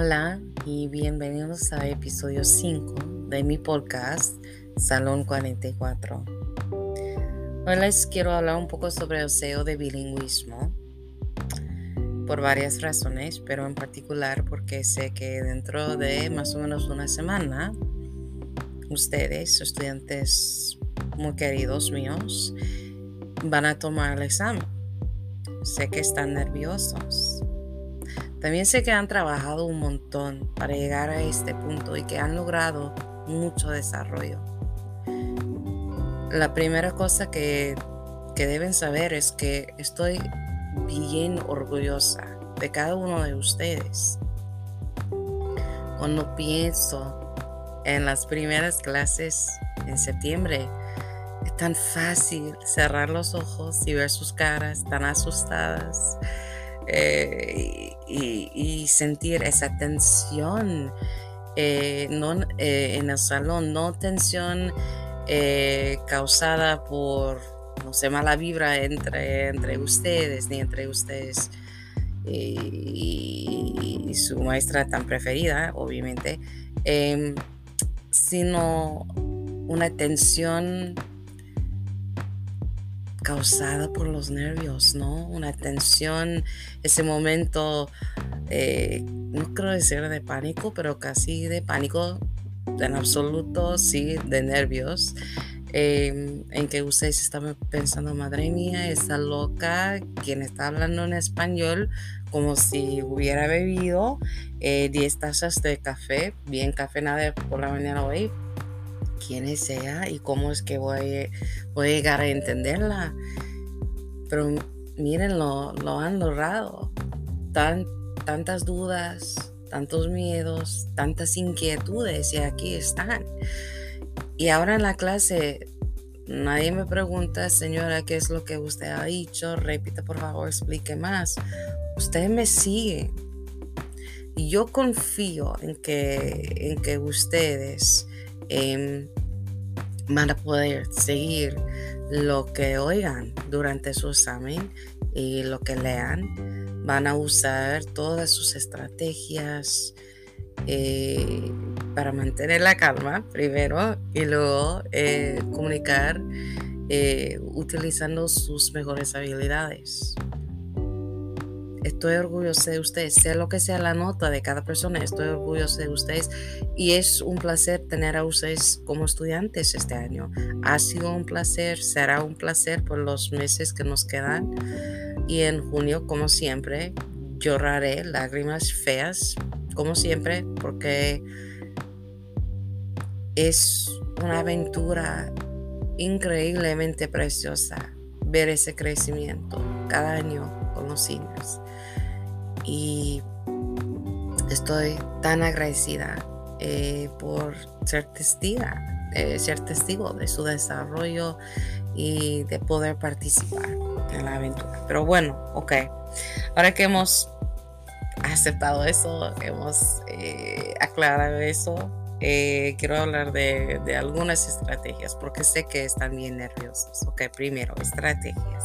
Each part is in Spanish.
Hola y bienvenidos a episodio 5 de mi podcast Salón 44. Hoy les quiero hablar un poco sobre el SEO de bilingüismo por varias razones, pero en particular porque sé que dentro de más o menos una semana ustedes, estudiantes muy queridos míos, van a tomar el examen. Sé que están nerviosos también sé que han trabajado un montón para llegar a este punto y que han logrado mucho desarrollo. La primera cosa que, deben saber es que estoy bien orgullosa de cada uno de ustedes. Cuando pienso en las primeras clases en septiembre, es tan fácil cerrar los ojos y ver sus caras tan asustadas eh, y, sentir esa tensión eh, no, eh, en el salón, no tensión causada por, no sé, mala vibra entre, entre ustedes ni entre ustedes y, su maestra tan preferida, obviamente, em, sino una tensión causada por los nervios, ¿no? Una tensión, ese momento, eh, no creo decir de pánico, pero casi de pánico, en absoluto, sí, de nervios. Em, en que ustedes estaban pensando, madre mía, esa loca, quien está hablando en español, como si hubiera bebido 10 eh, tazas de café, bien café nada por la mañana hoy, quién sea y cómo es que voy, a llegar a entenderla. Pero miren, lo, han logrado. Tan, tantas dudas, tantos miedos, tantas inquietudes y aquí están. Y ahora en la clase nadie me pregunta, señora, ¿qué es lo que usted ha dicho? Repita, por favor, explique más. Usted me sigue. Y yo confío en que, en que ustedes Em, van a poder seguir lo que oigan durante su examen y lo que lean. Van a usar todas sus estrategias eh, para mantener la calma primero y luego eh, comunicar eh, utilizando sus mejores habilidades. Estoy orgulloso de ustedes, sea lo que sea la nota de cada persona, estoy orgulloso de ustedes y es un placer tener a ustedes como estudiantes este año. Ha sido un placer, será un placer por los meses que nos quedan y en junio, como siempre, lloraré lágrimas feas, como siempre, porque es una aventura increíblemente preciosa ver ese crecimiento cada año con los seniors y estoy tan agradecida eh, por ser testiga, eh, ser testigo de su desarrollo y de poder participar en la aventura. Pero bueno, ok, ahora que hemos aceptado eso, hemos eh, aclarado eso, quiero hablar de, algunas estrategias porque sé que están bien nerviosos. Ok, primero, estrategias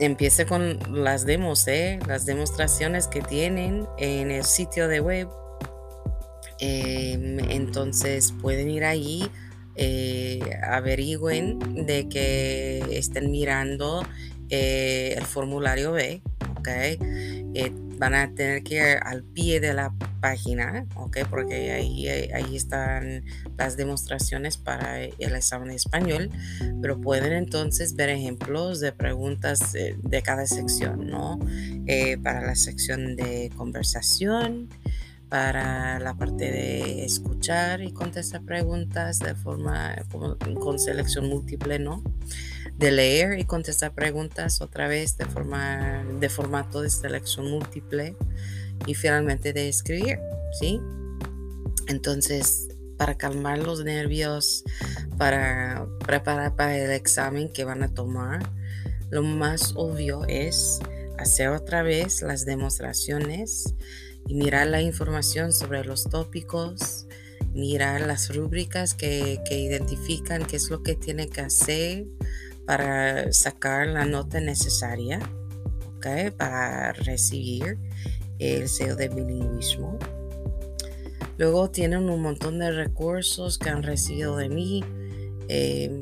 empiece con las demos, ¿eh? las demostraciones que tienen en el sitio de web. Em, entonces pueden ir ahí, eh, averigüen de que estén mirando eh, el formulario B, van a tener que ir al pie de la página, ¿ok? Porque ahí, ahí están las demostraciones para el examen de español, pero pueden entonces ver ejemplos de preguntas de, cada sección, ¿no? Eh, para la sección de conversación, para la parte de escuchar y contestar preguntas de forma con selección múltiple, ¿no? de leer y contestar preguntas otra vez de, forma, de formato de selección múltiple y finalmente de escribir, ¿sí? Entonces, para calmar los nervios, para preparar para el examen que van a tomar, lo más obvio es hacer otra vez las demostraciones y mirar la información sobre los tópicos, mirar las rúbricas que, que identifican qué es lo que tiene que hacer para sacar la nota necesaria, para recibir el sello de bilingüismo. Luego tienen un montón de recursos que han recibido de mí, em,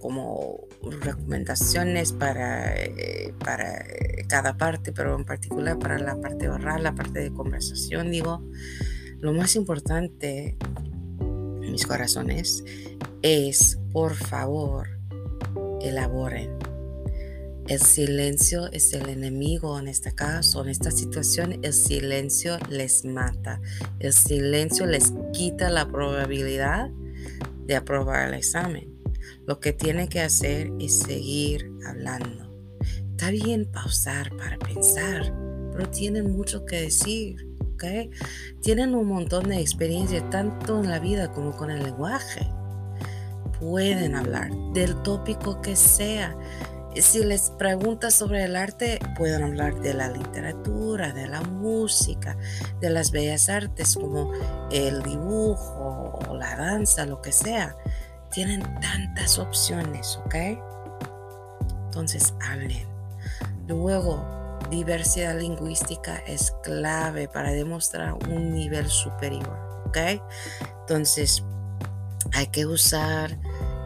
como recomendaciones para, eh, para cada parte, pero en particular para la parte oral, la parte de conversación, digo, lo más importante, mis corazones, es, por favor, elaboren. El silencio es el enemigo en este caso, en esta situación, el silencio les mata. El silencio les quita la probabilidad de aprobar el examen. Lo que tienen que hacer es seguir hablando. Está bien pausar para pensar, pero tienen mucho que decir. ¿ok? Tienen un montón de experiencia tanto en la vida como con el lenguaje. Pueden hablar del tópico que sea si les preguntas sobre el arte, pueden hablar de la literatura, de la música, de las bellas artes como el dibujo o la danza, lo que sea. Tienen tantas opciones, ¿ok? Entonces hablen. Luego, diversidad lingüística es clave para demostrar un nivel superior, ¿ok? Entonces, hay que usar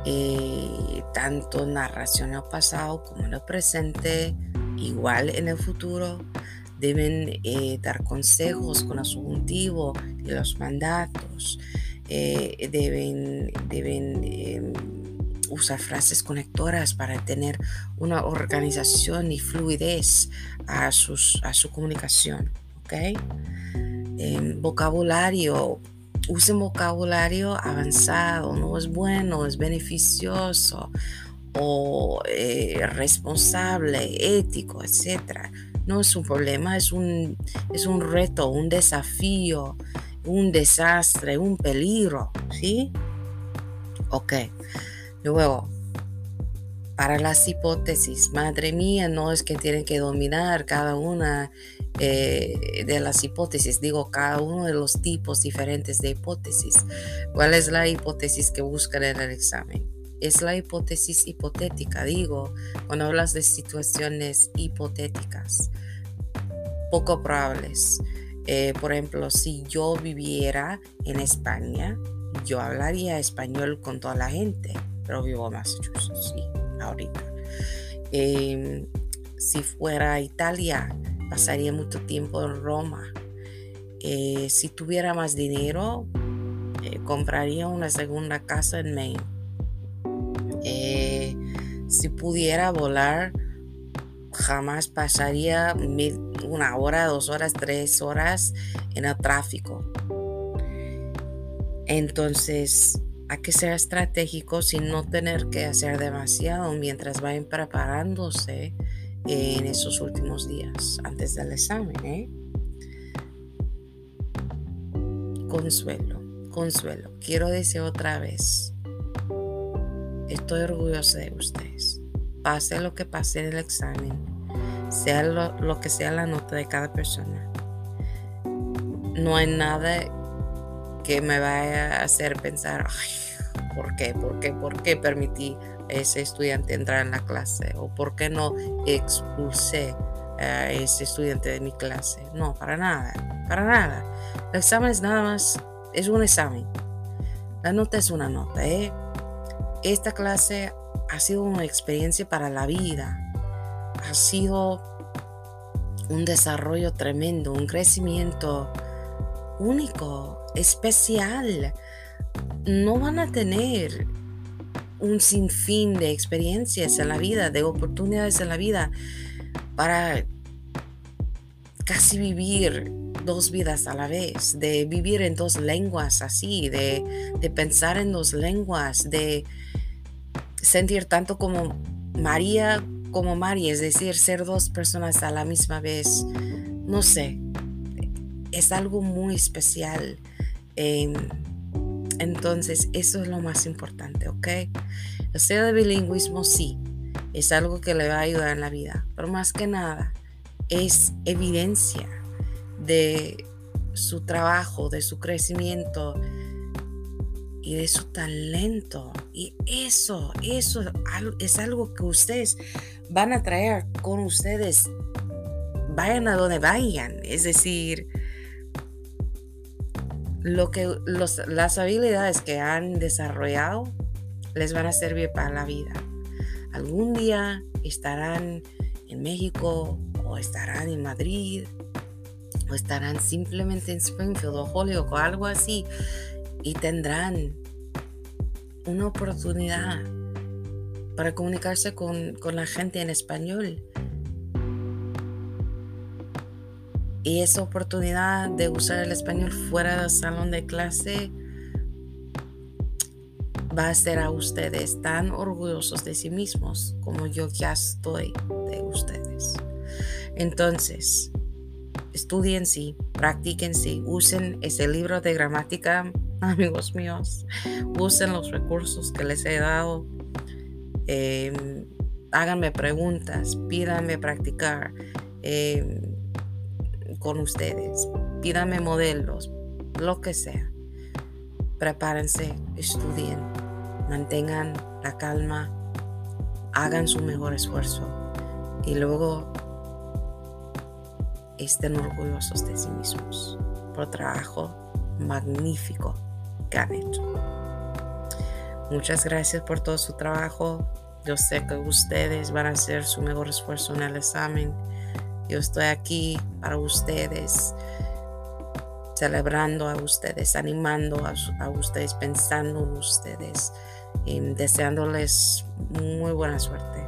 eh, tanto narración en el pasado como en el presente, igual en el futuro. Deben eh, dar consejos con el subjuntivo y los mandatos. Eh, deben deben em, usar frases conectoras para tener una organización y fluidez a, sus, a su comunicación. ¿okay? Em, vocabulario usen vocabulario avanzado, no es bueno, es beneficioso o eh, responsable, ético, etc. No es un problema, es un, es un reto, un desafío, un desastre, un peligro, ¿sí? Ok. Luego, para las hipótesis, madre mía, no es que tienen que dominar cada una eh, de las hipótesis, digo, cada uno de los tipos diferentes de hipótesis. ¿Cuál es la hipótesis que buscan en el examen? Es la hipótesis hipotética, digo, cuando hablas de situaciones hipotéticas, poco probables. Eh, por ejemplo, si yo viviera en España, yo hablaría español con toda la gente, pero vivo en Massachusetts, sí ahorita. Em, si fuera Italia, pasaría mucho tiempo en Roma. Eh, si tuviera más dinero, eh, compraría una segunda casa en Maine. Eh, si pudiera volar, jamás pasaría una hora, dos horas, tres horas en el tráfico. Entonces, hay que ser estratégico sin no tener que hacer demasiado mientras vayan preparándose en esos últimos días antes del examen. ¿eh? Consuelo, consuelo. Quiero decir otra vez, estoy orgullosa de ustedes. Pase lo que pase en el examen, sea lo, lo que sea la nota de cada persona. No hay nada que me vaya a hacer pensar, Ay, ¿por qué? ¿Por qué? ¿Por qué permití a ese estudiante entrar en la clase? ¿O por qué no expulsé a ese estudiante de mi clase? No, para nada, para nada. El examen es nada más, es un examen. La nota es una nota, ¿eh? Esta clase ha sido una experiencia para la vida. Ha sido un desarrollo tremendo, un crecimiento único, especial. No van a tener un sinfín de experiencias en la vida, de oportunidades en la vida para casi vivir dos vidas a la vez, de vivir en dos lenguas así, de, de pensar en dos lenguas, de sentir tanto como María como María, es decir, ser dos personas a la misma vez. No sé, es algo muy especial. Entonces, eso es lo más importante, ¿ok? El ser de bilingüismo sí, es algo que le va a ayudar en la vida, pero más que nada es evidencia de su trabajo, de su crecimiento y de su talento. Y eso, eso es algo que ustedes van a traer con ustedes vayan a donde vayan. Es decir, lo que las habilidades que han desarrollado les van a servir para la vida. Algún día estarán en México o estarán en Madrid o estarán simplemente en Springfield o Holyoke o algo así y tendrán una oportunidad para comunicarse con, con la gente en español. Y esa oportunidad de usar el español fuera del salón de clase va a hacer a ustedes tan orgullosos de sí mismos como yo ya estoy de ustedes. Entonces, estudien sí, practiquen sí, usen ese libro de gramática, amigos míos, usen los recursos que les he dado, em, háganme preguntas, pídanme practicar em, con ustedes, pídanme modelos, lo que sea. Prepárense, estudien, mantengan la calma, hagan su mejor esfuerzo y luego estén orgullosos de sí mismos por trabajo magnífico que han hecho. Muchas gracias por todo su trabajo. Yo sé que ustedes van a hacer su mejor esfuerzo en el examen. Yo estoy aquí para ustedes, celebrando a ustedes, animando a, ustedes, pensando en ustedes, y deseándoles muy buena suerte.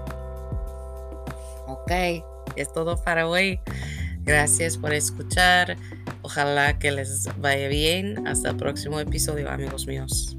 Ok, es todo para hoy. Gracias por escuchar. Ojalá que les vaya bien. Hasta el próximo episodio, amigos míos.